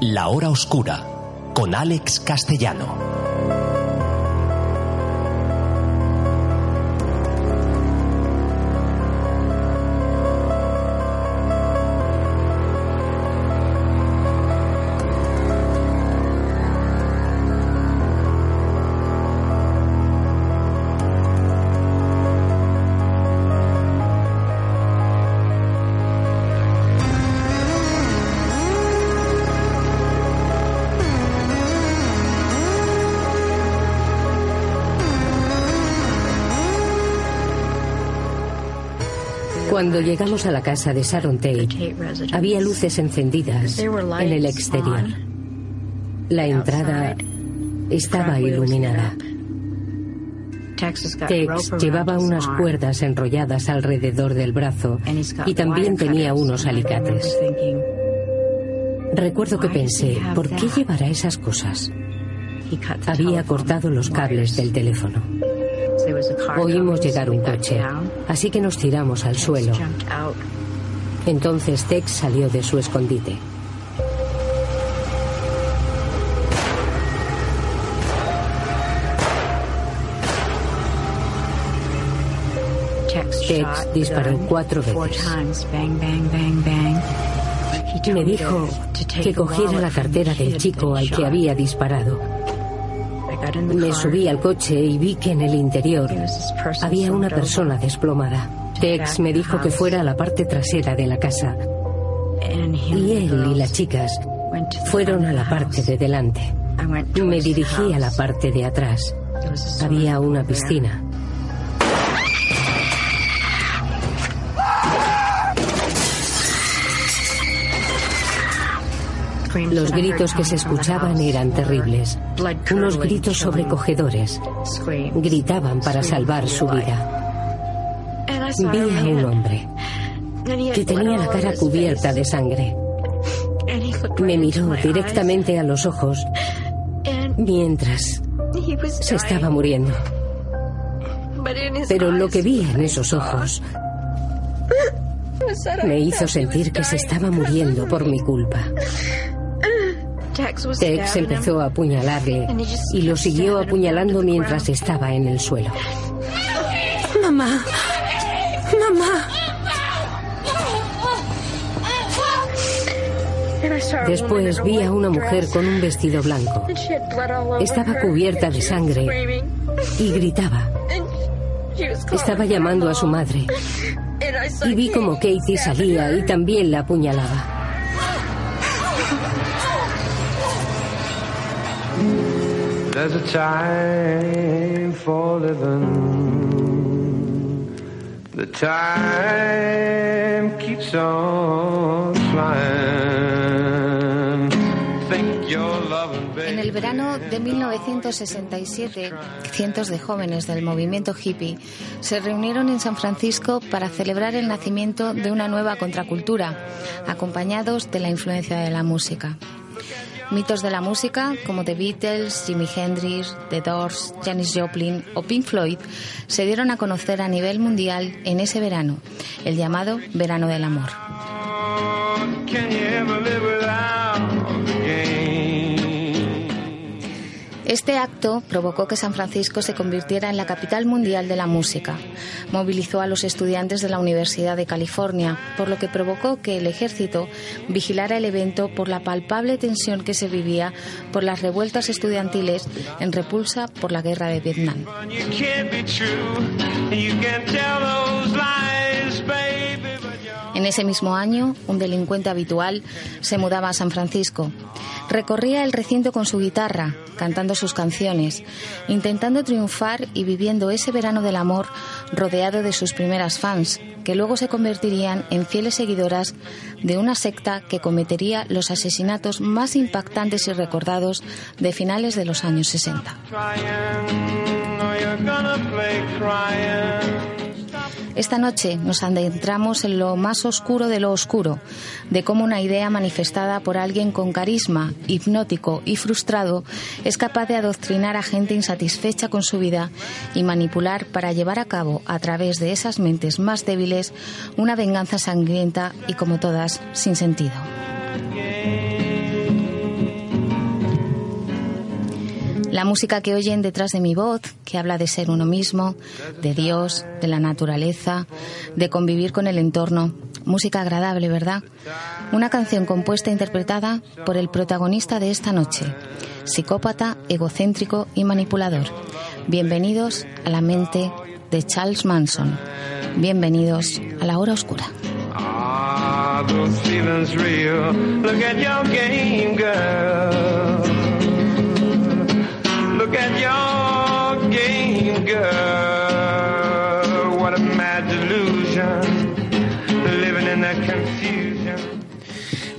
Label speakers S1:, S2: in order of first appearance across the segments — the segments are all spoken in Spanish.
S1: La Hora Oscura, con Alex Castellano.
S2: Cuando llegamos a la casa de Sharon Tate, había luces encendidas en el exterior. La entrada estaba iluminada. Tex llevaba unas cuerdas enrolladas alrededor del brazo y también tenía unos alicates. Recuerdo que pensé, ¿por qué llevará esas cosas? Había cortado los cables del teléfono. Oímos llegar un coche, así que nos tiramos al suelo. Entonces Tex salió de su escondite. Tex disparó cuatro veces. Me dijo que cogiera la cartera del chico al que había disparado. Me subí al coche y vi que en el interior había una persona desplomada. Tex me dijo que fuera a la parte trasera de la casa. Y él y las chicas fueron a la parte de delante. Me dirigí a la parte de atrás. Había una piscina. Los gritos que se escuchaban eran terribles, unos gritos sobrecogedores. Gritaban para salvar su vida. Vi a un hombre que tenía la cara cubierta de sangre. Me miró directamente a los ojos mientras se estaba muriendo. Pero lo que vi en esos ojos me hizo sentir que se estaba muriendo por mi culpa. Tex empezó a apuñalarle y lo siguió apuñalando mientras estaba en el suelo.
S3: Mamá. Mamá.
S2: Después vi a una mujer con un vestido blanco. Estaba cubierta de sangre y gritaba. Estaba llamando a su madre. Y vi como Katie salía y también la apuñalaba.
S4: There's a time for living. The time keeps on flying. Think you're loving, baby.
S5: En el verano de 1967, cientos de jóvenes del movimiento hippie se reunieron en San Francisco para celebrar el nacimiento de una nueva contracultura, acompañados de la influencia de la música. Mitos de la música como The Beatles, Jimi Hendrix, The Doors, Janis Joplin o Pink Floyd se dieron a conocer a nivel mundial en ese verano, el llamado Verano del Amor. Este acto provocó que San Francisco se convirtiera en la capital mundial de la música. Movilizó a los estudiantes de la Universidad de California, por lo que provocó que el ejército vigilara el evento por la palpable tensión que se vivía por las revueltas estudiantiles en repulsa por la guerra de Vietnam. En ese mismo año, un delincuente habitual se mudaba a San Francisco. Recorría el recinto con su guitarra, cantando sus canciones, intentando triunfar y viviendo ese verano del amor rodeado de sus primeras fans, que luego se convertirían en fieles seguidoras de una secta que cometería los asesinatos más impactantes y recordados de finales de los años 60. Esta noche nos adentramos en lo más oscuro de lo oscuro, de cómo una idea manifestada por alguien con carisma, hipnótico y frustrado es capaz de adoctrinar a gente insatisfecha con su vida y manipular para llevar a cabo, a través de esas mentes más débiles, una venganza sangrienta y, como todas, sin sentido. La música que oyen detrás de mi voz, que habla de ser uno mismo, de Dios, de la naturaleza, de convivir con el entorno. Música agradable, ¿verdad? Una canción compuesta e interpretada por el protagonista de esta noche, psicópata, egocéntrico y manipulador. Bienvenidos a la mente de Charles Manson. Bienvenidos a la hora oscura.
S4: Girl.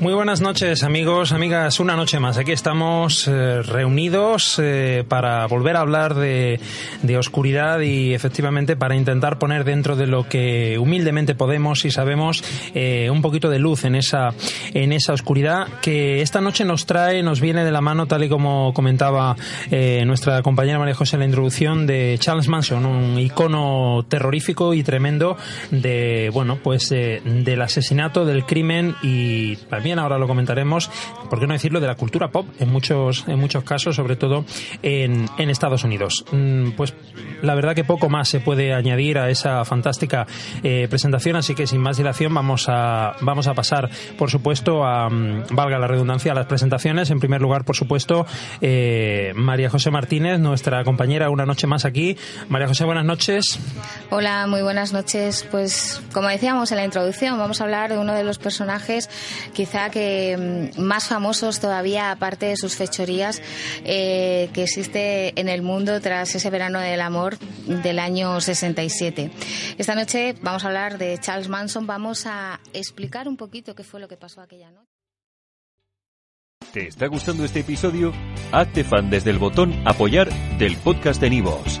S6: Muy buenas noches amigos, amigas, una noche más. Aquí estamos eh, reunidos eh, para volver a hablar de, de oscuridad y efectivamente para intentar poner dentro de lo que humildemente podemos y sabemos eh, un poquito de luz en esa, en esa oscuridad que esta noche nos trae, nos viene de la mano tal y como comentaba nuestra compañera María José en la introducción de Charles Manson, un icono terrorífico y tremendo de, bueno, pues del asesinato, del crimen y también ahora lo comentaremos, por qué no decirlo, de la cultura pop en muchos, en muchos casos, sobre todo en, en Estados Unidos. Mm, Pues la verdad que poco más se puede añadir a esa fantástica eh, presentación, así que sin más dilación vamos a, vamos a pasar, por supuesto, a, mm, valga la redundancia, a las presentaciones. En primer lugar, por supuesto, eh, María José Martínez, nuestra compañera, una noche más aquí. María José, buenas noches.
S5: Hola, muy buenas noches. Pues como decíamos en la introducción, vamos a hablar de uno de los personajes quizá que mm, más famosos todavía, aparte de sus fechorías, eh, que existe en el mundo tras ese verano del amor del año 67. Esta noche vamos a hablar de Charles Manson, vamos a explicar un poquito qué fue lo que pasó aquella noche.
S7: ¿Te está gustando este episodio? Hazte fan desde el botón Apoyar del podcast de Nivos.